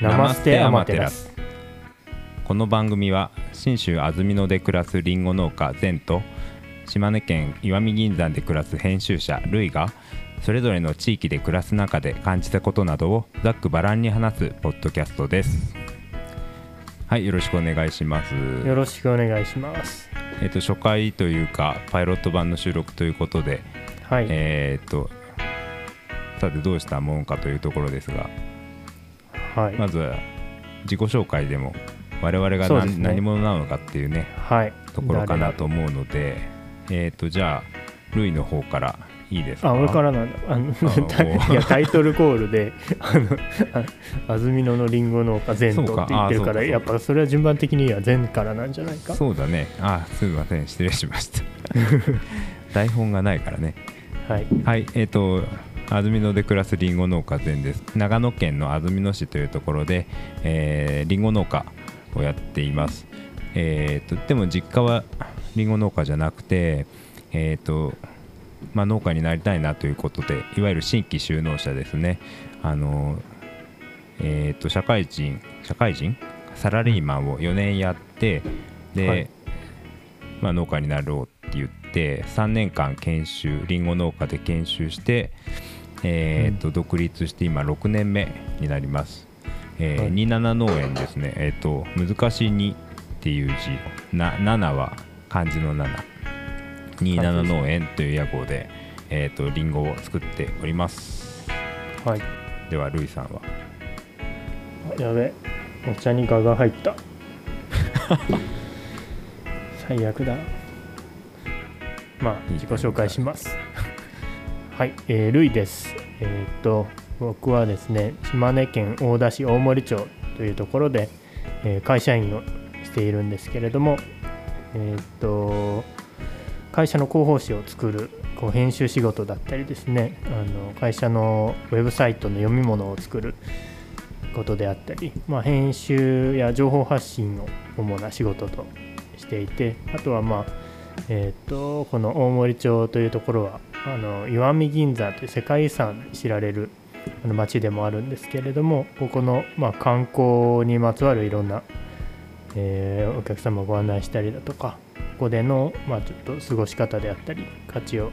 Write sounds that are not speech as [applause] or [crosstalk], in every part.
ナマステアマテラス。この番組は信州安曇野で暮らすりんご農家ゼンと島根県石見銀山で暮らす編集者ルイがそれぞれの地域で暮らす中で感じたことなどをざっくばらんに話すポッドキャストです。はいよろしくお願いします。よろしくお願いします。えっ、と初回というかパイロット版の収録ということではい、えっ、とさてどうしたもんかというところですがはい、まずは自己紹介でも我々が何,、ね。何者なのかっていうねはい。ところかなと思うのでえっ、とじゃあルイの方からいいですか？あ俺からなんだ。あの [laughs] いやタイトルコールで「[laughs] あのあ安曇野のりんご農家全と」って言ってるからやっぱそれは順番的には全からなんじゃないか？そうだね。あすみません。失礼しました。[laughs] 台本がないからね。はい。はい。えっ、と安曇野で暮らすりんご農家全です。長野県の安曇野市というところでえーりんご農家をやっています。えーとでも実家はりんご農家じゃなくてえっ、とまあ、農家になりたいなということでいわゆる新規就農者ですね。あのえー、と社会人社会人？サラリーマンを4年やってで、はい。まあ、農家になろうって言って3年間研修りんご農家で研修して、えーと独立して今6年目になります、えーはい。27農園ですね。えっ、と難しい2っていう字な7は漢字の7 27農園という屋号で、えー、とリンゴを作っております。はい。ではルイさんは？あやべ。お茶にガが入った。[laughs] 最悪だ。まあ自己紹介しますはい、えー、ルイです。えーっと僕はですね島根県大田市大森町というところで、えー会社員をしているんですけれどもえーっと会社の広報誌を作るこう編集仕事だったりですねあの会社のウェブサイトの読み物を作ることであったり、まあ、編集や情報発信を主な仕事としていてあとはまあえー、とこの大森町というところはあの石見銀山という世界遺産で知られるあの町でもあるんですけれどもここの、まあ、観光にまつわるいろんな、えーお客様をご案内したりだとかここでの、まあ、ちょっと過ごし方であったり価値を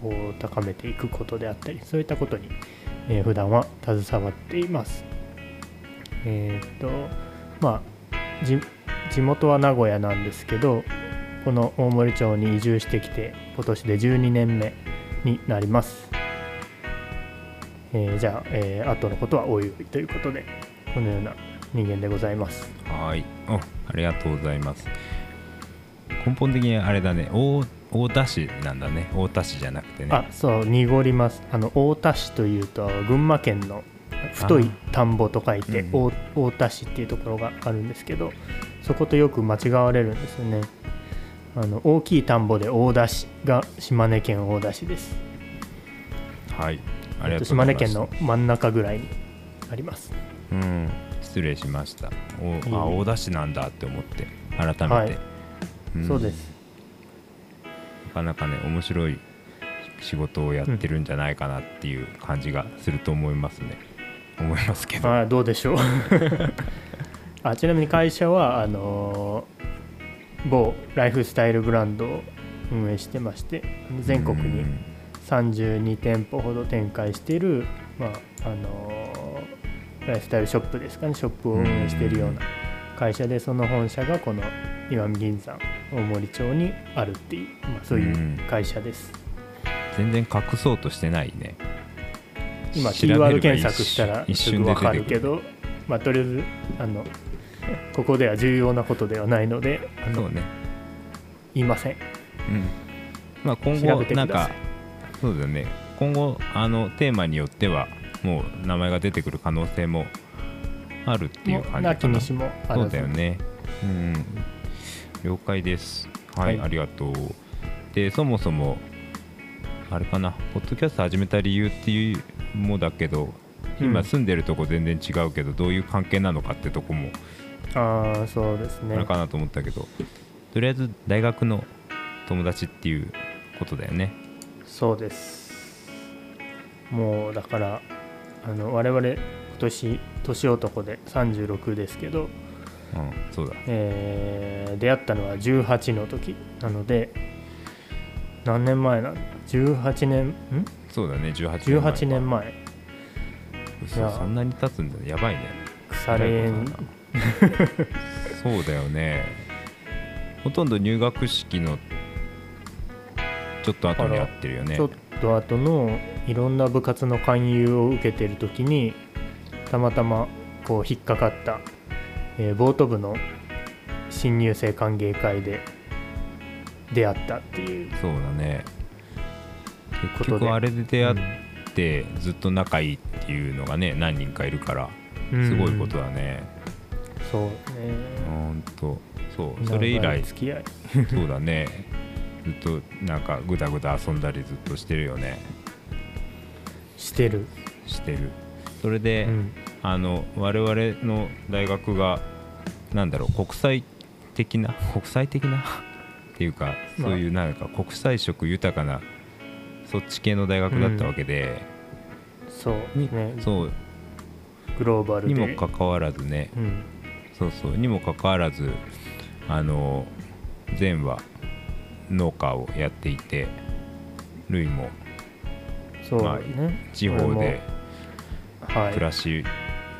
こう高めていくことであったりそういったことに、えー普段は携わっています。えーっとまあ地元は名古屋なんですけどこの大森町に移住してきて今年で12年目になります、えーじゃあ、えー後のことはおいおいということでこのような人間でございます。はい。おありがとうございます。根本的にあれだね。大大田市なんだね。大田市じゃなくてね。あそう濁ります。あの太田市というと群馬県の太い田んぼと書いてうん。大太田市っていうところがあるんですけどそことよく間違われるんですよねあの大きい田んぼで大田市が島根県大田市です。はいありがとうございます。島根県の真ん中ぐらいにあります。うん失礼しました。おあ大田市なんだって思って改めて、はい。ん。そうです。なかなかね面白い仕事をやってるんじゃないかなっていう感じがすると思いますね、思いますけど。あどうでしょう。[laughs] あちなみに会社はあのー某ライフスタイルブランドを運営してまして全国にうん。32店舗ほど展開している、まああのーライフスタイルショップですかね。ショップを運営しているような会社でその本社がこの石見銀山大森町にあるっていう、まあ、そういう会社です、全然隠そうとしてないね。今キーワード検索したら一すぐ分かるけどまあとりあえずあの [laughs] ここでは重要なことではないのであのそうね。言いません。うん。まあ今調後なんかそうだよね。今後あのテーマによってはもう名前が出てくる可能性もあるっていう感じかな。そうだよね。うん。了解です。はい、はい。ありがとう。でそもそもあれかな。ポッドキャスト始めた理由っていうもだけど今うん。住んでるとこ全然違うけど、どういう関係なのかってとこもああそうですね。あれかなと思ったけど、とりあえず大学の友達っていうことだよね。そうです。もうだからあの我々今年年男で36ですけど、うんそうだ。えー出会ったのは18の時。なので何年前なんだ18年？ん？そうだね18年前18年前。嘘いや。そんなに経つんだやばいね。腐れ縁 [laughs] そうだよね。ほとんど入学式のちょっと後に会ってるよね。ちょっと後のいろんな部活の勧誘を受けてる時にたまたまこう引っかかった、えーボート部の新入生歓迎会で出会ったっていう。そうだね。ことで。結局あれで出会ってずっと仲いいっていうのがね何人かいるからうん。すごいことだねそうね。ほんと。そう。それ以来。付き合い。[laughs] そうだね。ずっとなんかぐだぐだ遊んだりずっとしてるよね。してる、してる。それで、うん。あの我々の大学がなんだろう国際的な [laughs] 国際的な？っていうかまあ。そういうなんか国際色豊かなそっち系の大学だったわけで、そうにね。そう。グローバルで。にもかかわらずね。うんそうそう。にもかかわらずあの前は農家をやっていてルイもそうまあね、地方ではい。暮らし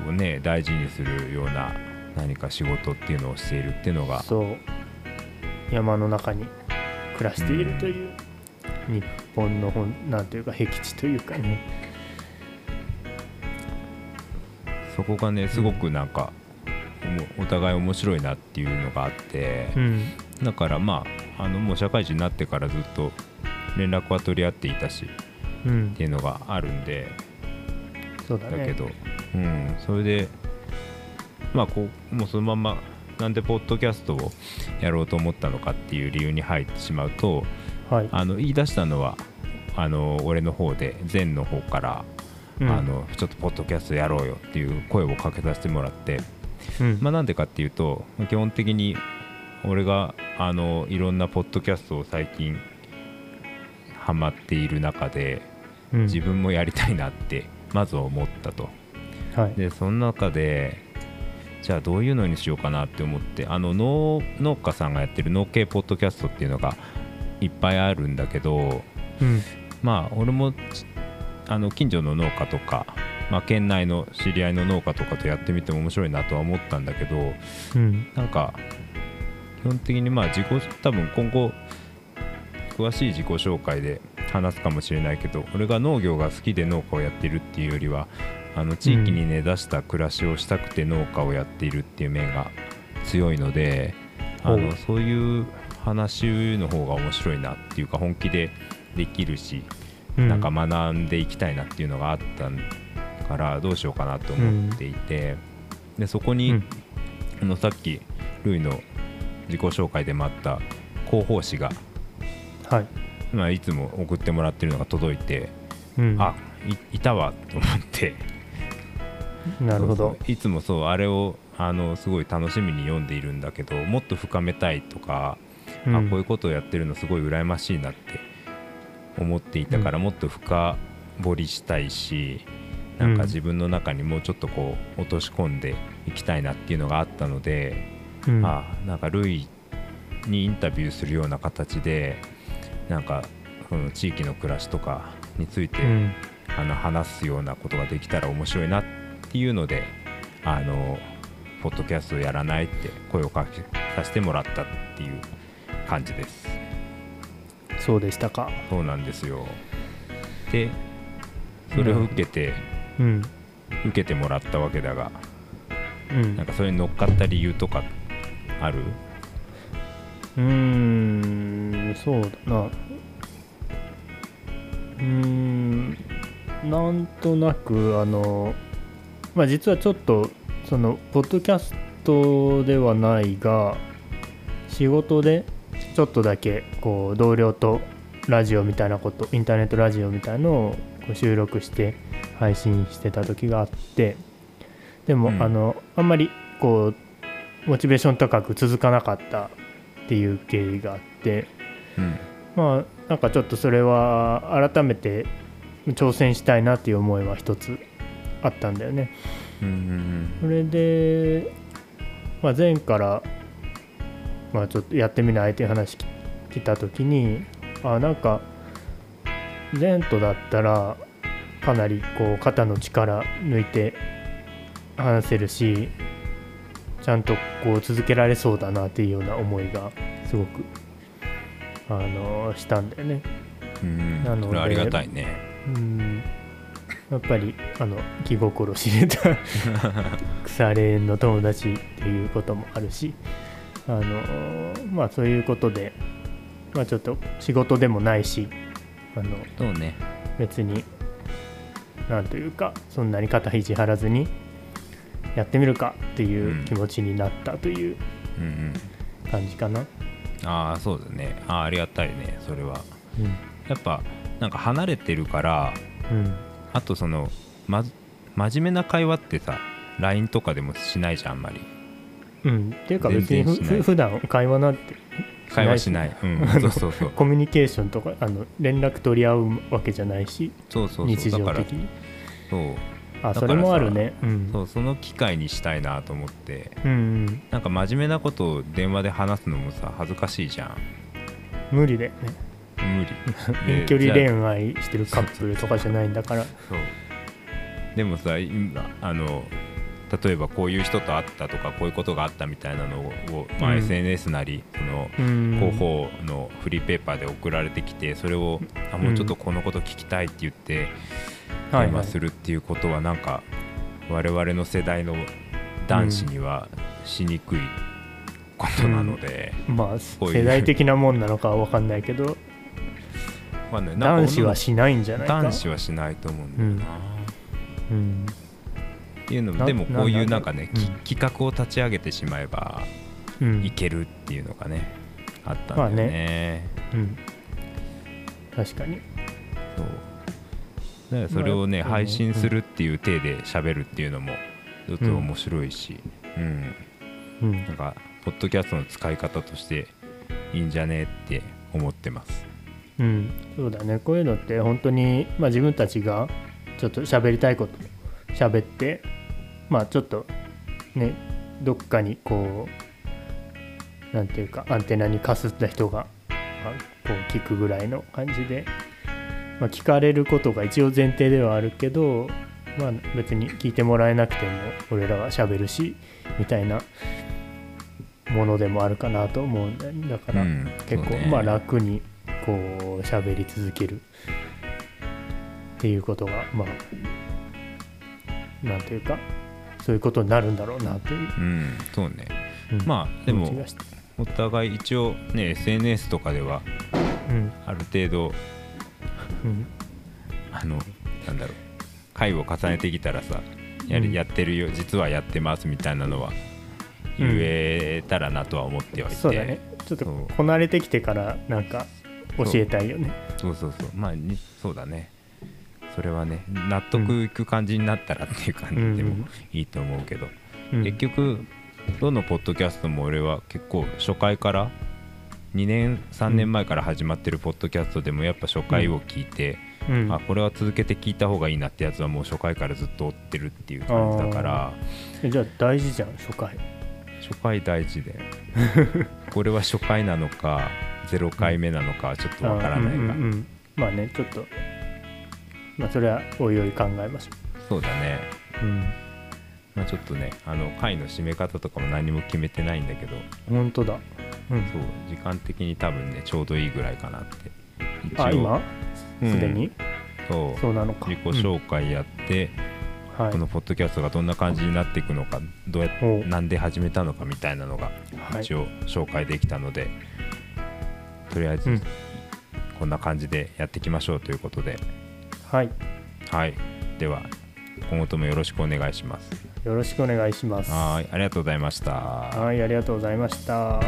をね大事にするような何か仕事っていうのをしているっていうのがそう。山の中に暮らしているという、日本のほんなんていうか僻地というかね。そこがねすごくなんか、おお互い面白いなっていうのがあってう、ん。だからまああのもう社会人になってからずっと連絡は取り合っていたしうん。っていうのがあるんでそうだけど、うん、それでまあこうもうそのまんまなんでポッドキャストをやろうと思ったのかっていう理由に入ってしまうとはい。あの言い出したのはあの俺の方で前の方から、うん。あのちょっとポッドキャストやろうよっていう声をかけさせてもらって、うん。まあ、なんでかっていうと基本的に俺があのいろんなポッドキャストを最近ハマっている中でうん。自分もやりたいなってまず思ったと。はい。でその中でじゃあどういうのにしようかなって思ってあの農農家さんがやってる農系ポッドキャストっていうのがいっぱいあるんだけどうん。まあ俺もちあの近所の農家とか、まあ、県内の知り合いの農家とかとやってみても面白いなとは思ったんだけどうん。なんか基本的にまあ自己多分今後詳しい自己紹介で話すかもしれないけど俺が農業が好きで農家をやってるっていうよりはあの地域に根ざした暮らしをしたくて農家をやっているっていう面が強いのであほう。のそういう話の方が面白いなっていうか本気でできるし、うん。なんか学んでいきたいなっていうのがあったからどうしようかなと思っていて、でそこに、うん。あのさっきルイの自己紹介でもあった広報誌が、はい。まあ、いつも送ってもらってるのが届いて、うん。あいいたわと思って。なるほど。いつもそうあれをあのすごい楽しみに読んでいるんだけどもっと深めたいとか、うん。あこういうことをやってるのすごい羨ましいなって思っていたから、もっと深掘りしたいしなんかうん。自分の中にもうちょっとこう落とし込んでいきたいなっていうのがあったので、うん。あなんかルイにインタビューするような形でなんかその地域の暮らしとかについて、うん。あの話すようなことができたら面白いなっていうのであのポッドキャストやらないって声をかけさせてもらったっていう感じです。そうでしたか。そうなんですよ。でそれを受けて、うん受けてもらったわけだがうん。なんかそれに乗っかった理由とかある？うーんそうだな。うーんなんとなくあのまあ実はちょっとそのポッドキャストではないが仕事でちょっとだけこう同僚とラジオみたいなことインターネットラジオみたいのをこう収録して配信してた時があってでも、うん。あのあんまりこうモチベーション高く続かなかったっていう経緯があってうん。まあなんかちょっとそれは改めて挑戦したいなっていう思いは一つあったんだよね。うんうんそれで、まあ、前から、まあ、ちょっとやってみないっていう話き来た時にあなんか前途だったらかなりこう肩の力抜いて話せるしちゃんとこう続けられそうだなっていうような思いがすごくあのしたんだよね。うん。なのでありがたいね。うん。やっぱりあの気心知れた [laughs] 腐れ縁の友達っていうこともあるしあのまあそういうことで、まあ、ちょっと仕事でもないしあのそうね。別になんというかそんなに肩肘張らずにやってみるかっていう気持ちになったといううんうん。感じかな。ああそうだね。あーありがたいねそれは。うん。やっぱなんか離れてるからうん。あとそのま真面目な会話ってさ LINE とかでもしないじゃんあんまり。うん、っていうか別にふ普段会話なんて会話しない。うん。そうそうそう。コミュニケーションとかあの連絡取り合うわけじゃないし。そうそう日そう。だから常的にそう。あそれもあるね。うん。そうその機会にしたいなと思って。うんうん。なんか真面目なことを電話で話すのもさ恥ずかしいじゃん。無理だよね。無理。[laughs] 遠距離恋愛してるカップルとかじゃないんだから。そう。でもさ今あの例えばこういう人と会ったとかこういうことがあったみたいなのを、まあうん。SNS なりそのうん。広報のフリーペーパーで送られてきてそれをあもうちょっとこのこと聞きたいって言ってはいはい電話するっていうことはなんか我々の世代の男子にはしにくいことなので、まあこういう。世代的なもんなのかは分かんないけどわかんないなんか男子はしないんじゃないか？男子はしないと思うんだよな、うん。っていうのなでもこういうなんかね、うき企画を立ち上げてしまえばうん。いけるっていうのがねあったんだよね,、うん。確かに。そうそれをね、まあ配信するっていう体で喋るっていうのもちょっと面白いし、うん。うん。なんかポッドキャストの使い方としていいんじゃねって思ってます。うん、そうだね。こういうのって本当に、まあ、自分たちがちょっと喋りたいこと喋ってまあちょっとねどっかにこうなんていうかアンテナにかすった人が、まあ、こう聞くぐらいの感じで、まあ、聞かれることが一応前提ではあるけど、まあ、別に聞いてもらえなくても俺らは喋るしみたいなものでもあるかなと思うんだよね。だから、うん結構、まあ楽にこう喋り続けるっていうことがまあなんていうかそういうことになるんだろうなという、うんそうね。うんまあでもお互い一応ね SNS とかではうん。ある程度うんあのなんだろう。回を重ねてきたらさやりうん。やってるよ。実はやってますみたいなのは言えたらなとは思ってはいて、そうだね。ちょっとこなれてきてからなんか教えたいよね。そう。そうそうまあにそうだね。それはね納得いく感じになったらっていう感じでもいいと思うけど、うん。結局どのポッドキャストも俺は結構初回から2年3年前から始まってるポッドキャストでもやっぱ初回を聞いて、うん。あこれは続けて聞いた方がいいなってやつはもう初回からずっと追ってるっていう感じだからえじゃあ大事じゃん初回。初回大事で。[laughs] これは初回なのか0回目なのかはちょっとわからないが、あうんうんうん。まあねちょっとまあそれはおいおい考えましょそうだね。う、うん、まあ、ちょっとねあの回の締め方とかも何も決めてないんだけど。本当だうん。そう時間的に多分ねちょうどいいぐらいかなって。一応。あ今？うん。すでに、そう。そうなのか。自己紹介やって、うん。はい。このポッドキャストがどんな感じになっていくのかどうやっお。うなんで始めたのかみたいなのがはい。一応紹介できたので、とりあえずうん。こんな感じでやっていきましょうということで、はい。はい。では今後ともよろしくお願いします。よろしくお願いします。はい。ありがとうございました。はいありがとうございました